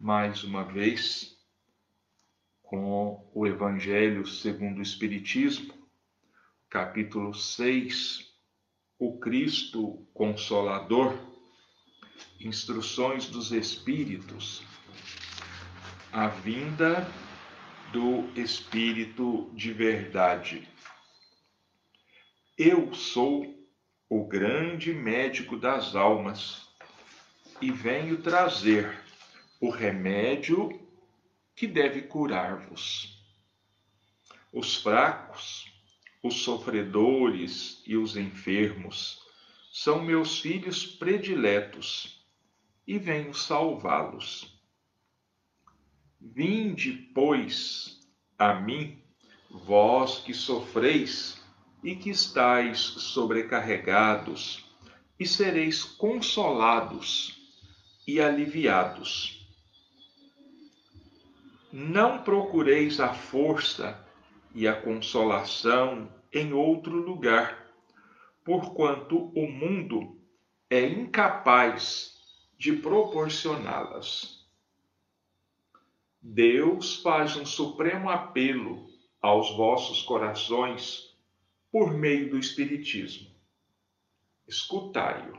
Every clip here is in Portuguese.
mais uma vez com o Evangelho segundo o Espiritismo, capítulo 6, o Cristo Consolador, instruções dos Espíritos, a vinda do Espírito de verdade. Eu sou o grande médico das almas e venho trazer o remédio que deve curar-vos. Os fracos, os sofredores e os enfermos são meus filhos prediletos e venho salvá-los. Vinde, pois, a mim, vós que sofreis e que estáis sobrecarregados, e sereis consolados e aliviados. Não procureis a força e a consolação em outro lugar, porquanto o mundo é incapaz de proporcioná-las. Deus faz um supremo apelo aos vossos corações por meio do Espiritismo. Escutai-o,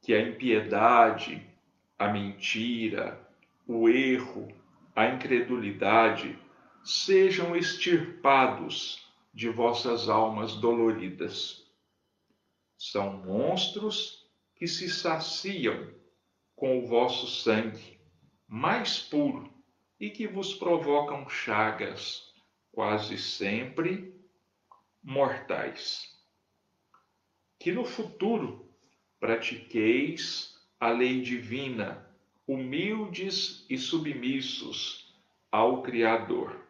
que a impiedade, a mentira, o erro, a incredulidade sejam extirpados de vossas almas doloridas. São monstros que se saciam com o vosso sangue mais puro e que vos provocam chagas, quase sempre mortais. Que no futuro pratiqueis a lei divina, humildes e submissos ao Criador.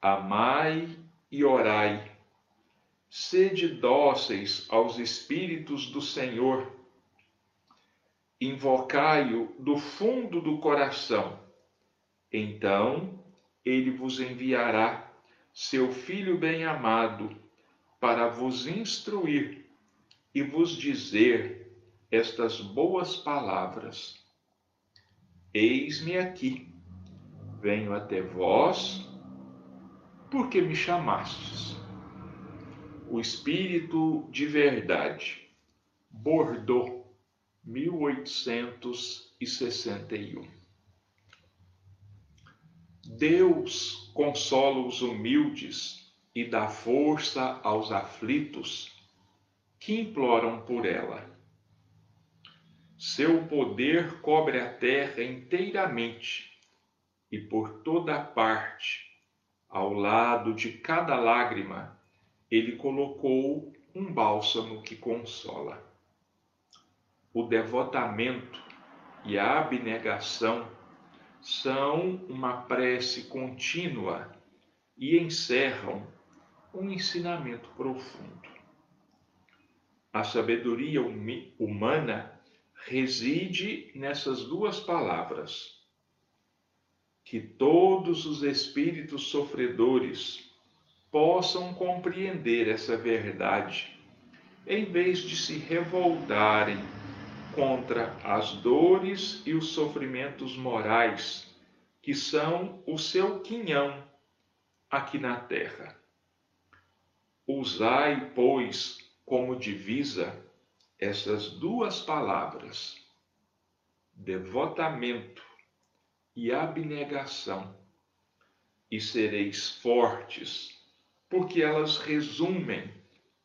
Amai e orai. Sede dóceis aos Espíritos do Senhor. Invocai-o do fundo do coração. Então ele vos enviará seu Filho bem-amado, para vos instruir e vos dizer estas boas palavras. Eis-me aqui, venho até vós, porque me chamastes. O Espírito de Verdade, Bordeaux, 1861. Deus consola os humildes e dá força aos aflitos que imploram por ela. Seu poder cobre a terra inteiramente e por toda parte, ao lado de cada lágrima, ele colocou um bálsamo que consola. O devotamento e a abnegação são uma prece contínua e encerram um ensinamento profundo. A sabedoria humana reside nessas duas palavras. Que todos os espíritos sofredores possam compreender essa verdade, em vez de se revoltarem contra as dores e os sofrimentos morais que são o seu quinhão aqui na terra. Usai, pois, como divisa essas duas palavras, devotamento e abnegação, e sereis fortes, porque elas resumem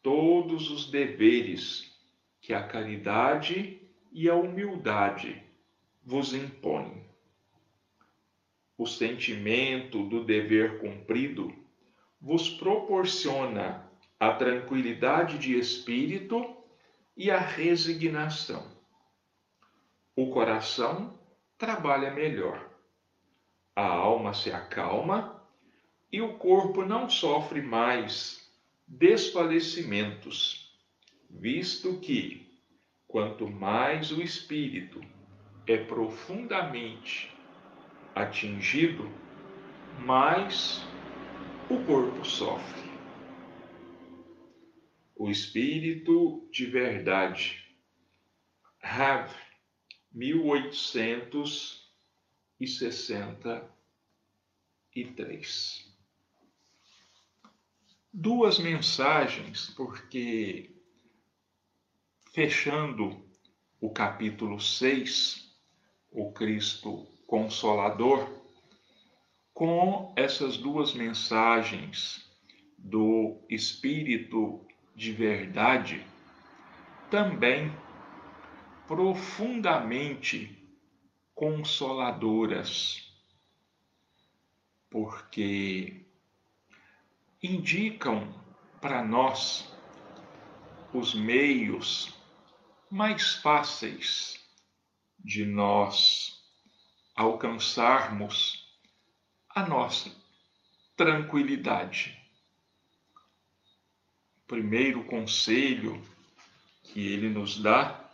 todos os deveres que a caridade e a humildade vos impõe. O sentimento do dever cumprido vos proporciona a tranquilidade de espírito e a resignação. O coração trabalha melhor, a alma se acalma e o corpo não sofre mais desfalecimentos, visto que quanto mais o espírito é profundamente atingido, mais o corpo sofre. O espírito de verdade, Rav, 1863. Duas mensagens, porque fechando o capítulo 6, o Cristo Consolador, com essas duas mensagens do Espírito de Verdade, também profundamente consoladoras, porque indicam para nós os meios mais fáceis de nós alcançarmos a nossa tranquilidade. Primeiro conselho que ele nos dá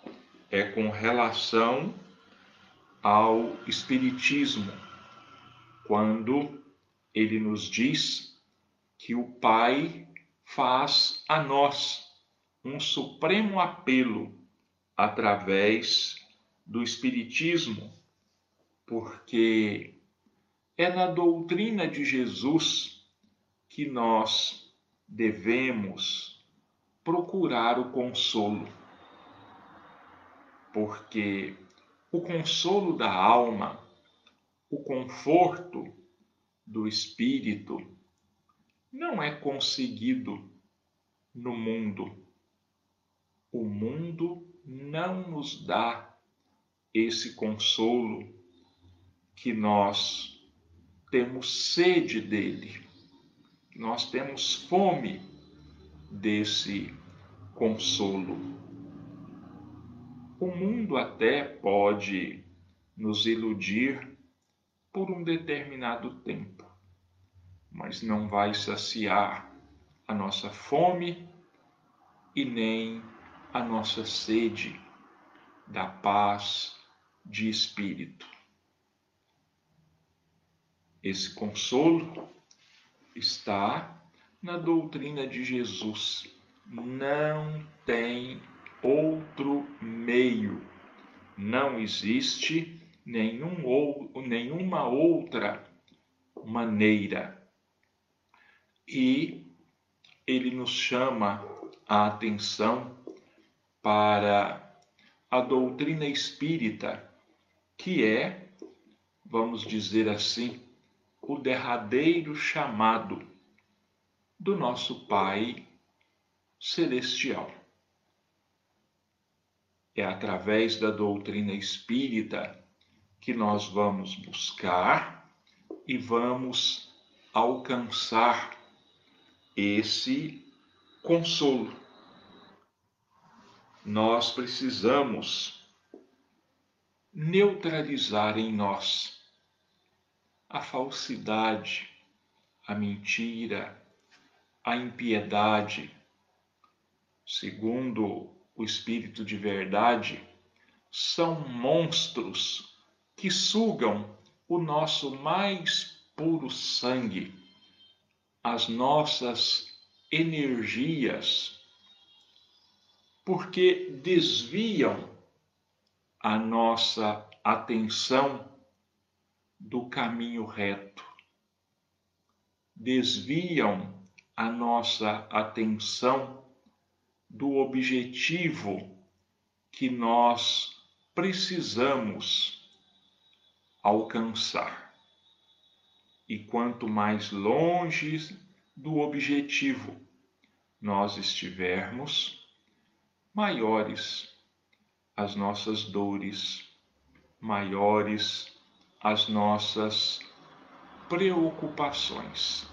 é com relação ao Espiritismo, quando ele nos diz que o Pai faz a nós um supremo apelo através do Espiritismo, porque é na doutrina de Jesus que nós devemos procurar o consolo porque o consolo da alma, o conforto do espírito, não é conseguido no mundo. O mundo não nos dá esse consolo que nós temos sede dele, nós temos fome desse consolo. O mundo até pode nos iludir por um determinado tempo, mas não vai saciar a nossa fome e nem a nossa sede da paz de espírito. Esse consolo está na doutrina de Jesus. Não tem outro meio. Não existe nenhum ou, nenhuma outra maneira. E ele nos chama a atenção para a doutrina espírita, que é, vamos dizer assim, o derradeiro chamado do nosso Pai Celestial. É através da doutrina espírita que nós vamos buscar e vamos alcançar esse consolo. Nós precisamos neutralizar em nós a falsidade, a mentira, a impiedade, segundo o Espírito de verdade, são monstros que sugam o nosso mais puro sangue, as nossas energias, porque desviam a nossa atenção do caminho reto, desviam a nossa atenção do objetivo que nós precisamos alcançar. E quanto mais longe do objetivo nós estivermos, maiores as nossas dores, maiores as nossas preocupações.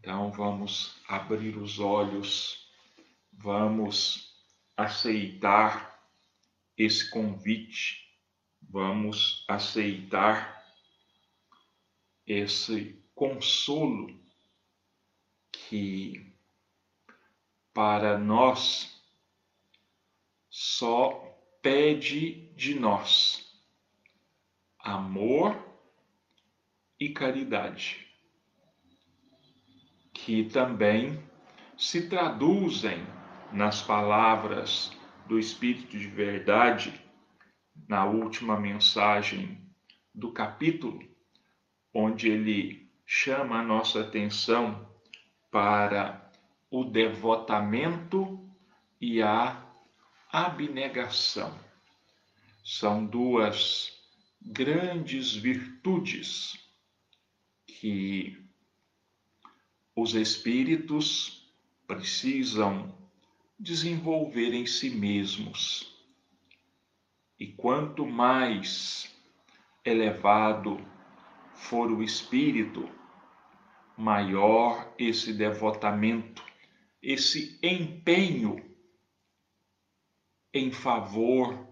Então vamos abrir os olhos, vamos aceitar esse convite, vamos aceitar esse consolo que para nós só pede de nós amor e caridade que também se traduzem nas palavras do Espírito de Verdade, na última mensagem do capítulo, onde ele chama a nossa atenção para o devotamento e a abnegação. São duas grandes virtudes que os espíritos precisam desenvolver em si mesmos. E quanto mais elevado for o espírito, maior esse devotamento, esse empenho em favor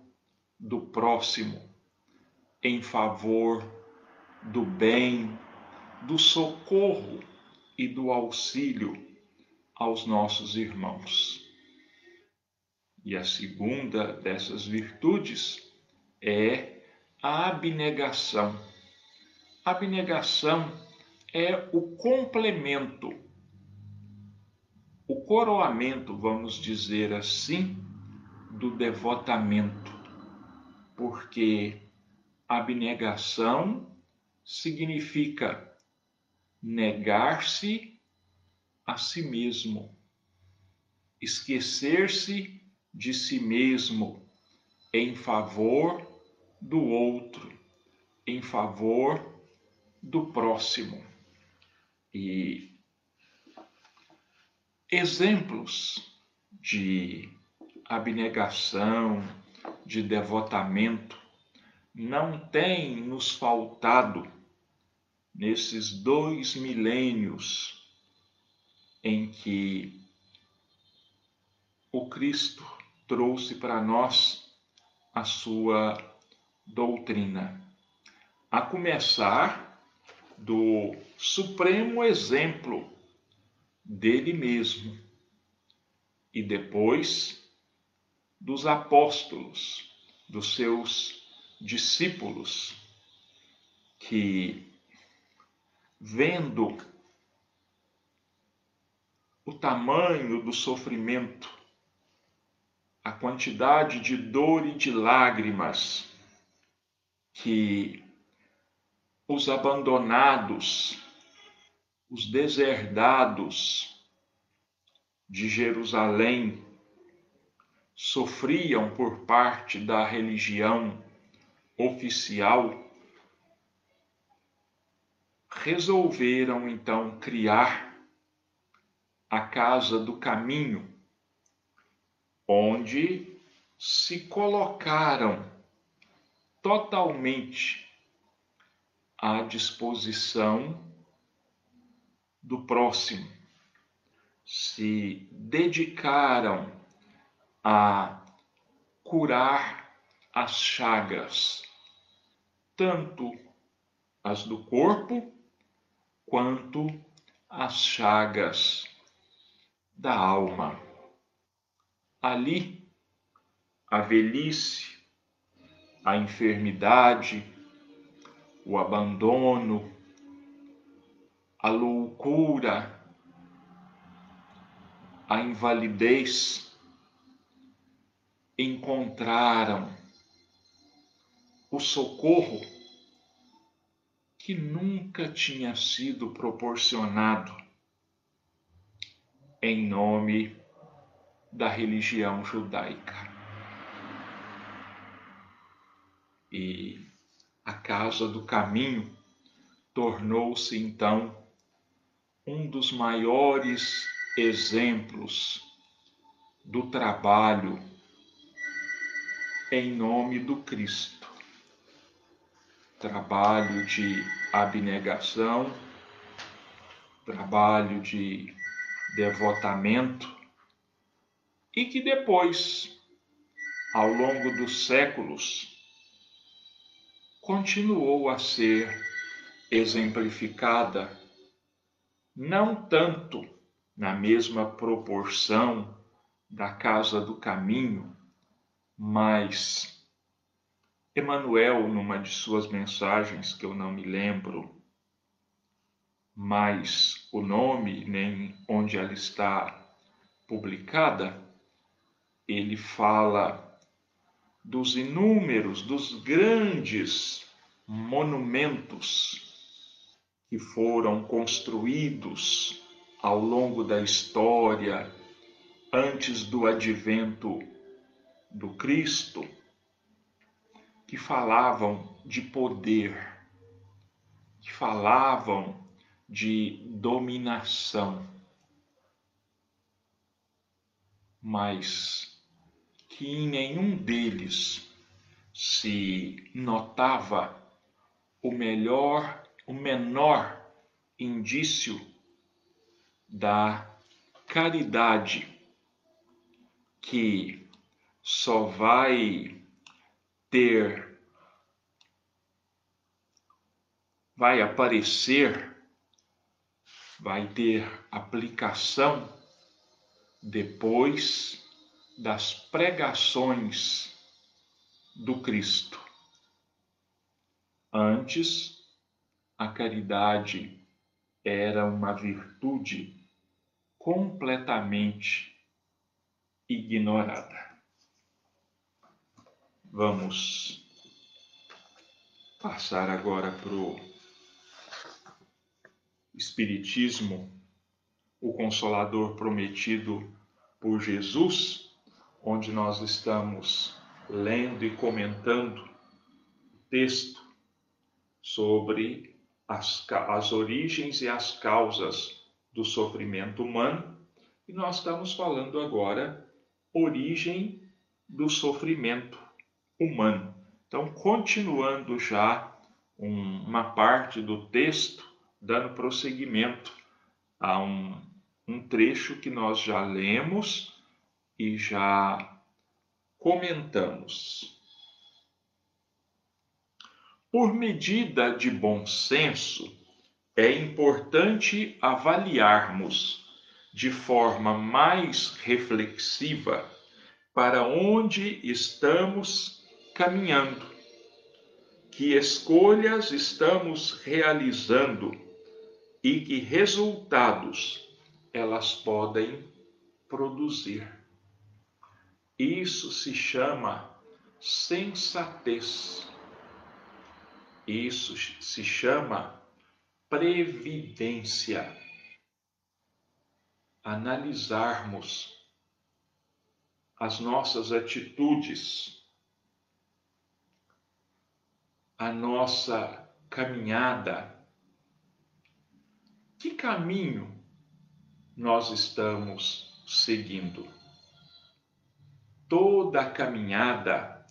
do próximo, em favor do bem, do socorro e do auxílio aos nossos irmãos. E a segunda dessas virtudes é a abnegação. Abnegação é o complemento, o coroamento, vamos dizer assim, do devotamento, porque abnegação significa negar-se a si mesmo, esquecer-se de si mesmo em favor do outro, em favor do próximo. E exemplos de abnegação, de devotamento, não têm nos faltado nesses dois milênios em que o Cristo trouxe para nós a sua doutrina, a começar do supremo exemplo dele mesmo e depois dos apóstolos, dos seus discípulos, que vendo o tamanho do sofrimento, a quantidade de dor e de lágrimas que os abandonados, os deserdados de Jerusalém sofriam por parte da religião oficial resolveram então criar a Casa do Caminho, onde se colocaram totalmente à disposição do próximo, se dedicaram a curar as chagas, tanto as do corpo quanto as chagas da alma. Ali, a velhice, a enfermidade, o abandono, a loucura, a invalidez encontraram o socorro que nunca tinha sido proporcionado em nome da religião judaica. E a Casa do Caminho tornou-se então um dos maiores exemplos do trabalho em nome do Cristo trabalho de abnegação, trabalho de devotamento e que depois, ao longo dos séculos, continuou a ser exemplificada, não tanto na mesma proporção da casa do caminho, mas Emanuel, numa de suas mensagens, que eu não me lembro mais o nome nem onde ela está publicada, ele fala dos inúmeros, dos grandes monumentos que foram construídos ao longo da história antes do advento do Cristo, que falavam de poder, que falavam de dominação, mas que em nenhum deles se notava o melhor, o menor indício da caridade que só vai ter vai aparecer vai ter aplicação depois das pregações do Cristo. Antes, a caridade era uma virtude completamente ignorada. Vamos passar agora para o Espiritismo, o Consolador prometido por Jesus, onde nós estamos lendo e comentando o texto sobre as, as origens e as causas do sofrimento humano, e nós estamos falando agora origem do sofrimento humano. Então, continuando já um, uma parte do texto, dando prosseguimento a um, um trecho que nós já lemos e já comentamos. Por medida de bom senso, é importante avaliarmos de forma mais reflexiva para onde estamos caminhando, que escolhas estamos realizando e que resultados elas podem produzir. Isso se chama sensatez. Isso se chama previdência. Analisarmos as nossas atitudes, a nossa caminhada que caminho nós estamos seguindo? Toda caminhada,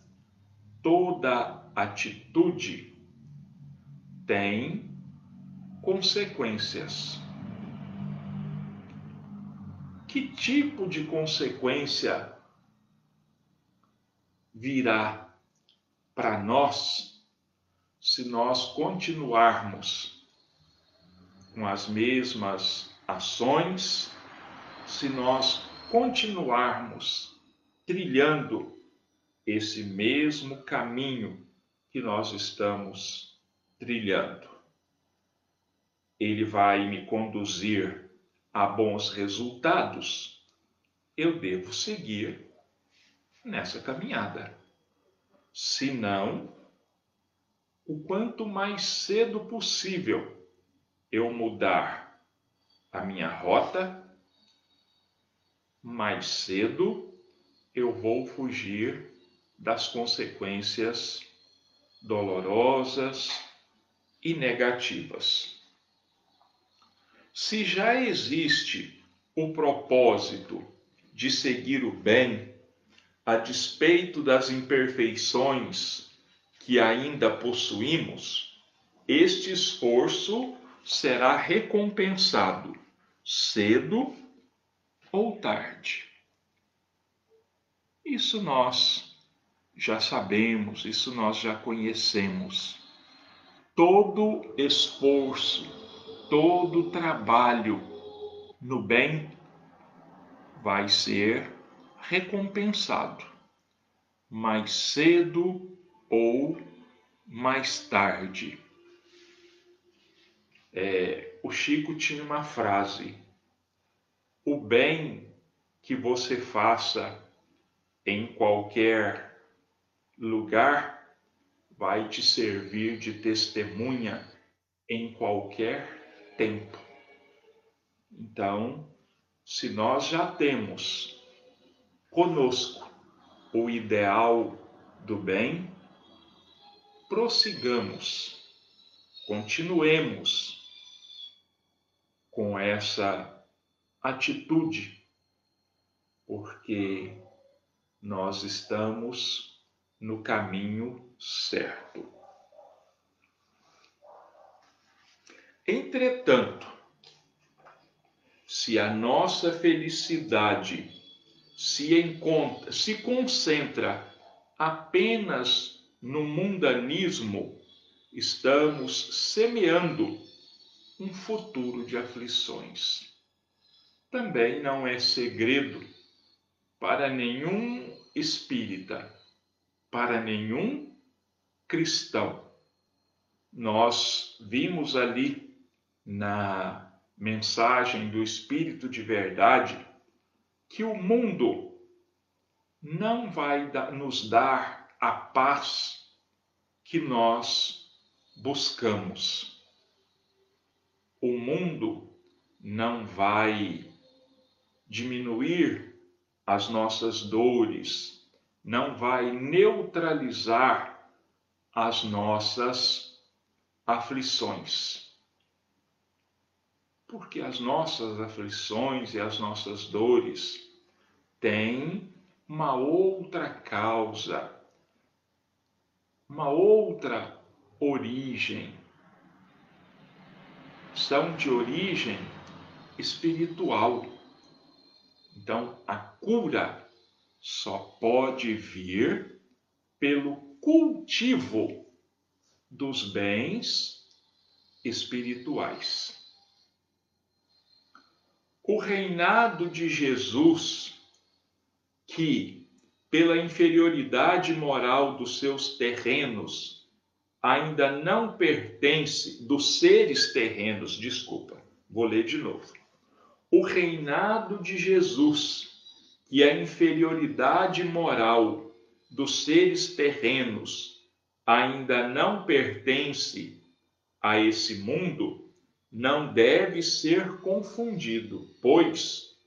toda atitude tem consequências. Que tipo de consequência virá para nós se nós continuarmos com as mesmas ações, se nós continuarmos trilhando esse mesmo caminho que nós estamos trilhando. Ele vai me conduzir a bons resultados. Eu devo seguir nessa caminhada. Se não, o quanto mais cedo possível eu mudar a minha rota, mais cedo eu vou fugir das consequências dolorosas e negativas. Se já existe o propósito de seguir o bem, a despeito das imperfeições que ainda possuímos, este esforço será recompensado cedo ou tarde. Isso nós já sabemos, isso nós já conhecemos. Todo esforço, todo trabalho no bem vai ser recompensado mais cedo ou mais tarde. É, o Chico tinha uma frase: o bem que você faça em qualquer lugar, vai te servir de testemunha em qualquer tempo. Então, se nós já temos conosco o ideal do bem, prossigamos, continuemos com essa atitude, porque nós estamos no caminho certo. Entretanto, se a nossa felicidade se encontra, se concentra apenas no mundanismo, estamos semeando um futuro de aflições. Também não é segredo para nenhum espírita, para nenhum cristão. Nós vimos ali na mensagem do Espírito de Verdade que o mundo não vai nos dar a paz que nós buscamos o mundo não vai diminuir as nossas dores, não vai neutralizar as nossas aflições. Porque as nossas aflições e as nossas dores têm uma outra causa, uma outra origem são de origem espiritual. Então, a cura só pode vir pelo cultivo dos bens espirituais. O reinado de Jesus, que, pela inferioridade moral dos seus terrenos, ainda não pertence dos seres terrenos, desculpa, vou ler de novo. O reinado de Jesus e a inferioridade moral dos seres terrenos ainda não pertence a esse mundo, não deve ser confundido, pois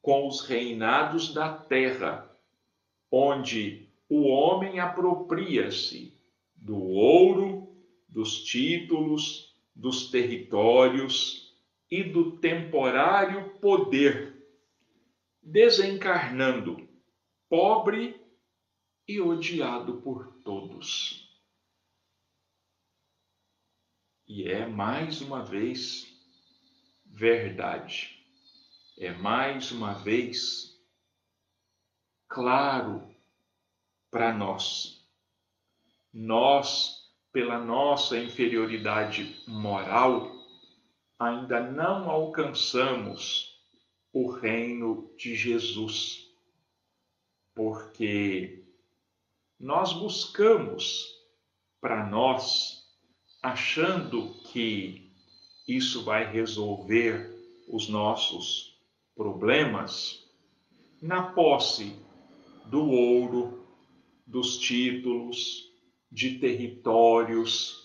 com os reinados da terra, onde o homem apropria-se do ouro, dos títulos, dos territórios e do temporário poder, desencarnando pobre e odiado por todos. E é mais uma vez verdade, é mais uma vez claro para nós. Nós, pela nossa inferioridade moral, ainda não alcançamos o reino de Jesus, porque nós buscamos para nós, achando que isso vai resolver os nossos problemas, na posse do ouro, dos títulos, de territórios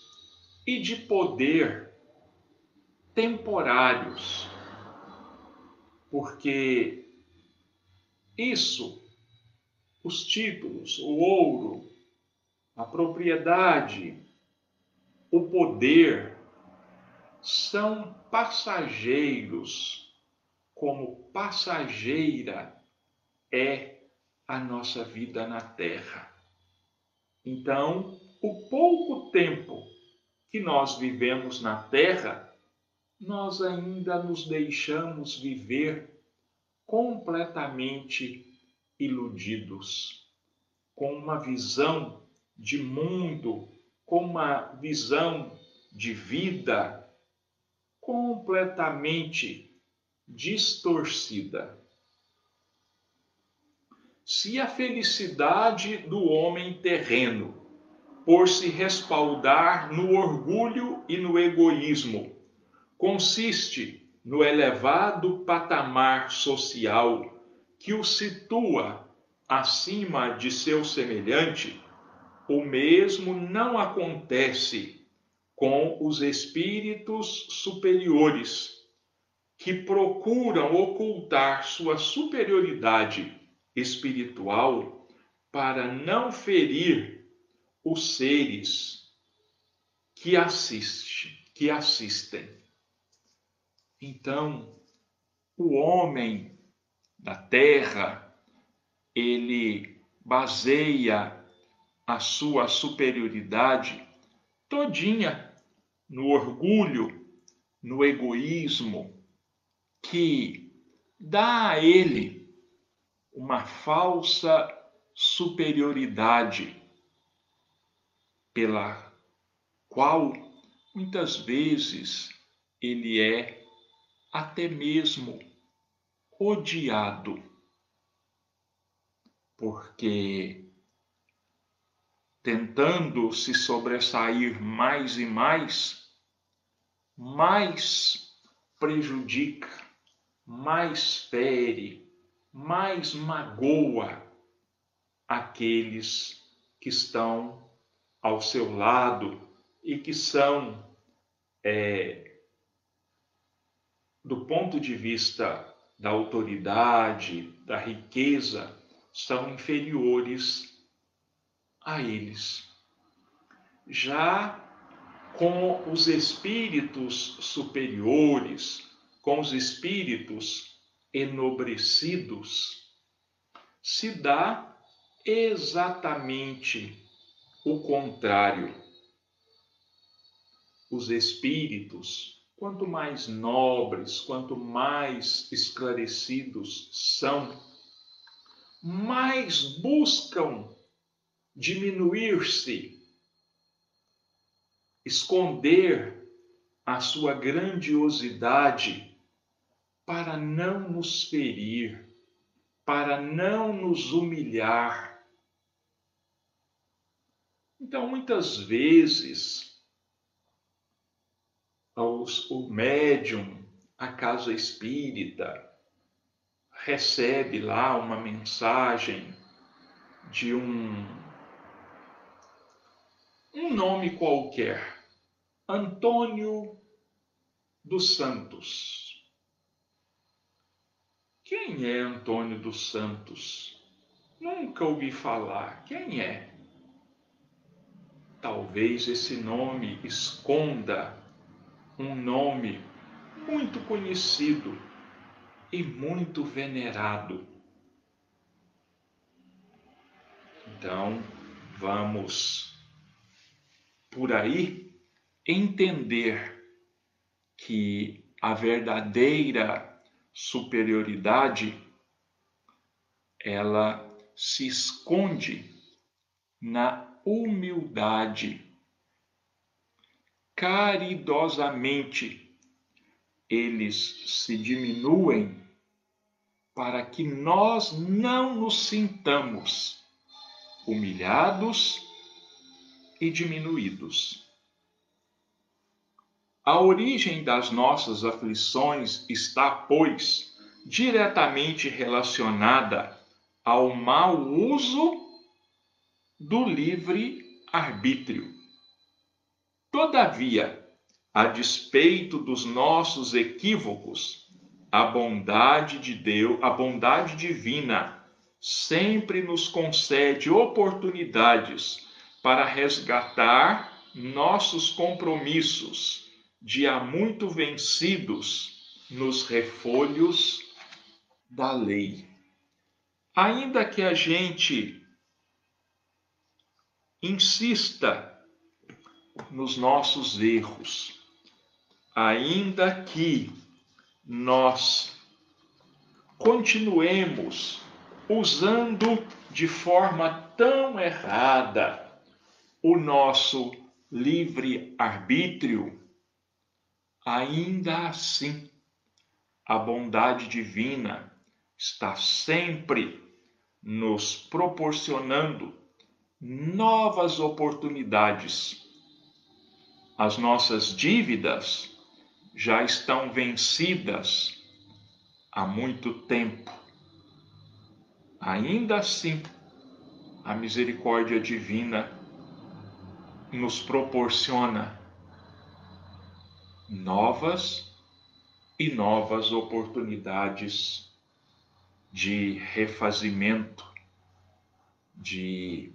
e de poder temporários, porque isso, os títulos, o ouro, a propriedade, o poder, são passageiros, como passageira é a nossa vida na terra. Então, o pouco tempo que nós vivemos na Terra, nós ainda nos deixamos viver completamente iludidos, com uma visão de mundo, com uma visão de vida completamente distorcida se a felicidade do homem terreno, por se respaldar no orgulho e no egoísmo, consiste no elevado patamar social que o situa acima de seu semelhante, o mesmo não acontece com os espíritos superiores, que procuram ocultar sua superioridade espiritual para não ferir os seres que assiste, que assistem. Então, o homem da terra, ele baseia a sua superioridade todinha no orgulho, no egoísmo, que dá a ele uma falsa superioridade pela qual muitas vezes ele é até mesmo odiado, porque tentando se sobressair mais e mais, mais prejudica, mais fere, mais magoa aqueles que estão ao seu lado e que são, é, do ponto de vista da autoridade, da riqueza, são inferiores a eles. Já com os espíritos superiores, com os espíritos enobrecidos, se dá exatamente o contrário. Os espíritos, quanto mais nobres, quanto mais esclarecidos são, mais buscam diminuir-se, esconder a sua grandiosidade para não nos ferir, para não nos humilhar. Então, muitas vezes, o médium, a casa espírita, recebe lá uma mensagem de um um nome qualquer, Antônio dos Santos. Quem é Antônio dos Santos? Nunca ouvi falar. Quem é? Talvez esse nome esconda um nome muito conhecido e muito venerado. Então, vamos por aí entender que a verdadeira superioridade ela se esconde na humildade. Caridosamente eles se diminuem para que nós não nos sintamos humilhados e diminuídos. A origem das nossas aflições está, pois, diretamente relacionada ao mau uso do livre arbítrio. Todavia, a despeito dos nossos equívocos, a bondade de Deus, a bondade divina, sempre nos concede oportunidades para resgatar nossos compromissos de há muito vencidos nos refolhos da lei. Ainda que a gente insista nos nossos erros, ainda que nós continuemos usando de forma tão errada o nosso livre-arbítrio, ainda assim, a bondade divina está sempre nos proporcionando novas oportunidades. As nossas dívidas já estão vencidas há muito tempo. ainda assim, a misericórdia divina nos proporciona novas e novas oportunidades de refazimento, de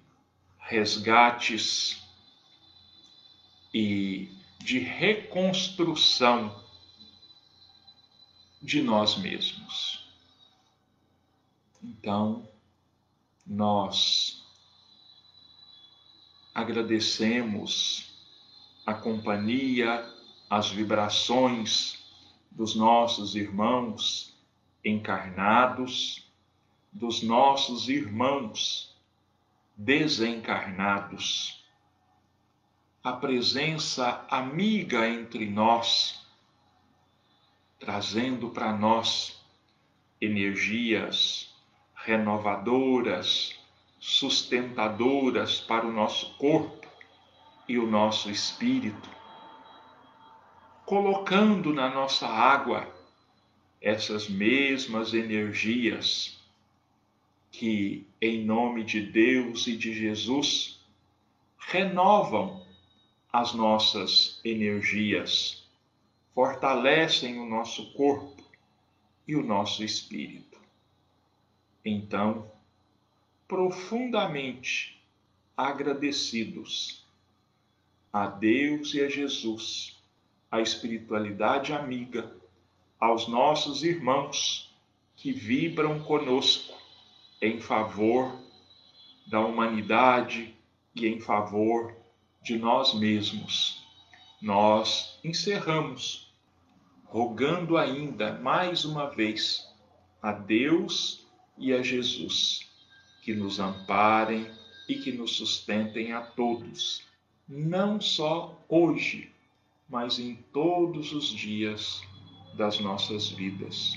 resgates e de reconstrução de nós mesmos. Então, nós agradecemos a companhia, as vibrações dos nossos irmãos encarnados, dos nossos irmãos desencarnados. A presença amiga entre nós, trazendo para nós energias renovadoras, sustentadoras para o nosso corpo e o nosso espírito, colocando na nossa água essas mesmas energias que, em nome de Deus e de Jesus, renovam as nossas energias, fortalecem o nosso corpo e o nosso espírito. Então, profundamente agradecidos a Deus e a Jesus, a espiritualidade amiga, aos nossos irmãos que vibram conosco em favor da humanidade e em favor de nós mesmos. Nós encerramos rogando ainda mais uma vez a Deus e a Jesus que nos amparem e que nos sustentem a todos, não só hoje, mas em todos os dias das nossas vidas.